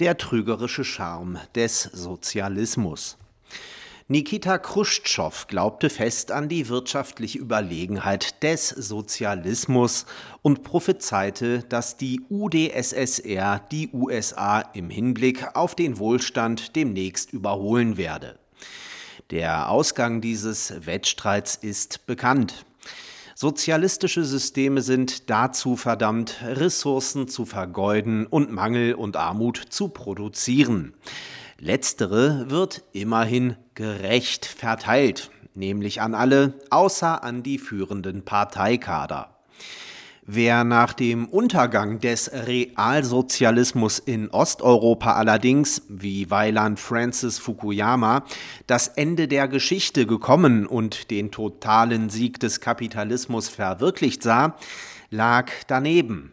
Der trügerische Charme des Sozialismus. Nikita Khrushchev glaubte fest an die wirtschaftliche Überlegenheit des Sozialismus und prophezeite, dass die UdSSR die USA im Hinblick auf den Wohlstand demnächst überholen werde. Der Ausgang dieses Wettstreits ist bekannt. Sozialistische Systeme sind dazu verdammt, Ressourcen zu vergeuden und Mangel und Armut zu produzieren. Letztere wird immerhin gerecht verteilt, nämlich an alle, außer an die führenden Parteikader. Wer nach dem Untergang des Realsozialismus in Osteuropa allerdings, wie Weiland Francis Fukuyama, das Ende der Geschichte gekommen und den totalen Sieg des Kapitalismus verwirklicht sah, lag daneben.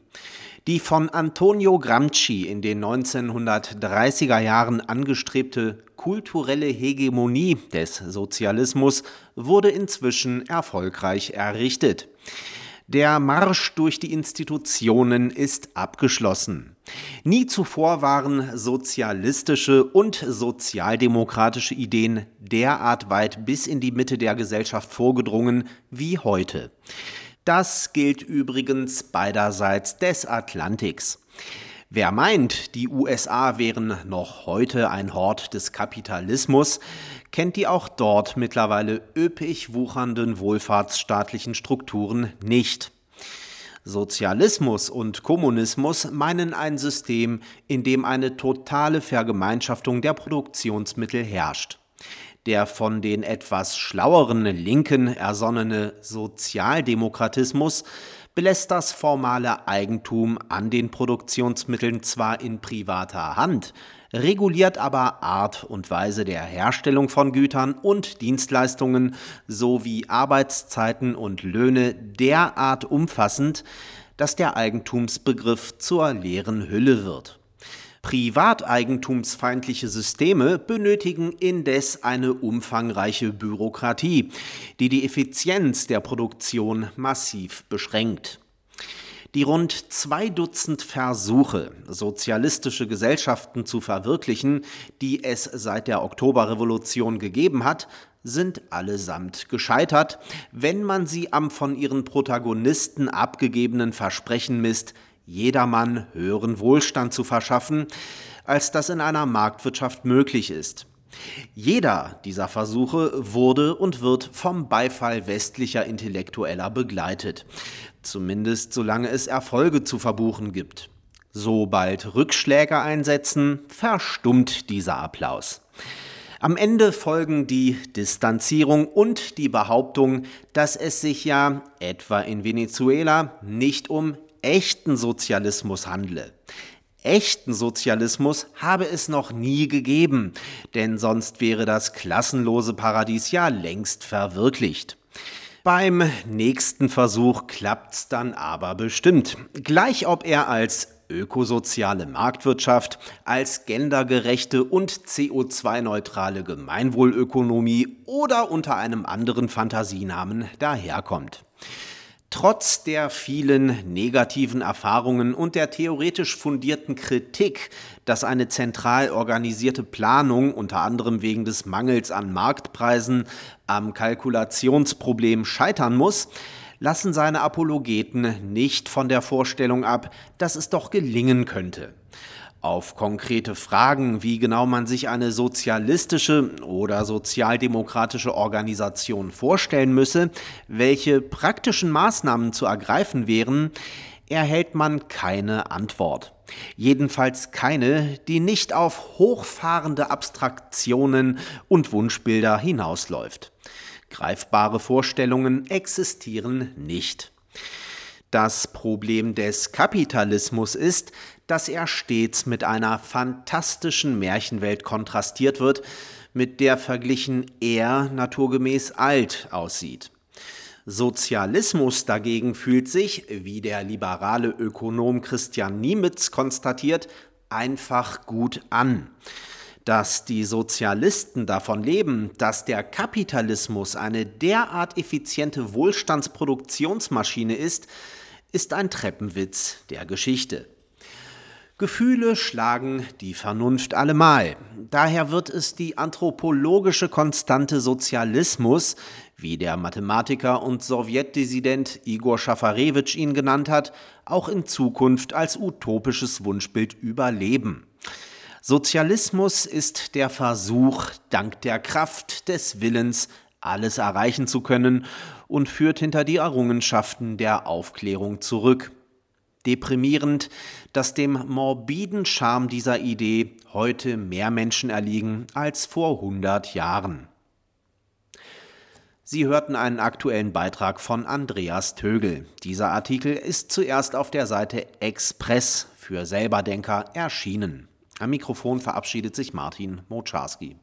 Die von Antonio Gramsci in den 1930er Jahren angestrebte kulturelle Hegemonie des Sozialismus wurde inzwischen erfolgreich errichtet. Der Marsch durch die Institutionen ist abgeschlossen. Nie zuvor waren sozialistische und sozialdemokratische Ideen derart weit bis in die Mitte der Gesellschaft vorgedrungen wie heute. Das gilt übrigens beiderseits des Atlantiks. Wer meint, die USA wären noch heute ein Hort des Kapitalismus, kennt die auch dort mittlerweile üppig wuchernden wohlfahrtsstaatlichen Strukturen nicht. Sozialismus und Kommunismus meinen ein System, in dem eine totale Vergemeinschaftung der Produktionsmittel herrscht. Der von den etwas schlaueren Linken ersonnene Sozialdemokratismus belässt das formale Eigentum an den Produktionsmitteln zwar in privater Hand, reguliert aber Art und Weise der Herstellung von Gütern und Dienstleistungen sowie Arbeitszeiten und Löhne derart umfassend, dass der Eigentumsbegriff zur leeren Hülle wird. Privateigentumsfeindliche Systeme benötigen indes eine umfangreiche Bürokratie, die die Effizienz der Produktion massiv beschränkt. Die rund zwei Dutzend Versuche, sozialistische Gesellschaften zu verwirklichen, die es seit der Oktoberrevolution gegeben hat, sind allesamt gescheitert, wenn man sie am von ihren Protagonisten abgegebenen Versprechen misst, jedermann höheren Wohlstand zu verschaffen, als das in einer Marktwirtschaft möglich ist. Jeder dieser Versuche wurde und wird vom Beifall westlicher Intellektueller begleitet, zumindest solange es Erfolge zu verbuchen gibt. Sobald Rückschläge einsetzen, verstummt dieser Applaus. Am Ende folgen die Distanzierung und die Behauptung, dass es sich ja, etwa in Venezuela, nicht um echten Sozialismus handle. Echten Sozialismus habe es noch nie gegeben, denn sonst wäre das klassenlose Paradies ja längst verwirklicht. Beim nächsten Versuch klappt's dann aber bestimmt. Gleich ob er als ökosoziale Marktwirtschaft, als gendergerechte und CO2-neutrale Gemeinwohlökonomie oder unter einem anderen Fantasienamen daherkommt. Trotz der vielen negativen Erfahrungen und der theoretisch fundierten Kritik, dass eine zentral organisierte Planung unter anderem wegen des Mangels an Marktpreisen am Kalkulationsproblem scheitern muss, lassen seine Apologeten nicht von der Vorstellung ab, dass es doch gelingen könnte. Auf konkrete Fragen, wie genau man sich eine sozialistische oder sozialdemokratische Organisation vorstellen müsse, welche praktischen Maßnahmen zu ergreifen wären, erhält man keine Antwort. Jedenfalls keine, die nicht auf hochfahrende Abstraktionen und Wunschbilder hinausläuft. Greifbare Vorstellungen existieren nicht. Das Problem des Kapitalismus ist, dass er stets mit einer fantastischen Märchenwelt kontrastiert wird, mit der verglichen er naturgemäß alt aussieht. Sozialismus dagegen fühlt sich, wie der liberale Ökonom Christian Niemitz konstatiert, einfach gut an. Dass die Sozialisten davon leben, dass der Kapitalismus eine derart effiziente Wohlstandsproduktionsmaschine ist, ist ein Treppenwitz der Geschichte. Gefühle schlagen die Vernunft allemal. Daher wird es die anthropologische Konstante Sozialismus, wie der Mathematiker und Sowjetdissident Igor Schafarewitsch ihn genannt hat, auch in Zukunft als utopisches Wunschbild überleben. Sozialismus ist der Versuch, dank der Kraft des Willens alles erreichen zu können und führt hinter die Errungenschaften der Aufklärung zurück. Deprimierend, dass dem morbiden Charme dieser Idee heute mehr Menschen erliegen als vor 100 Jahren. Sie hörten einen aktuellen Beitrag von Andreas Tögel. Dieser Artikel ist zuerst auf der Seite Express für Selberdenker erschienen. Am Mikrofon verabschiedet sich Martin Moczarski.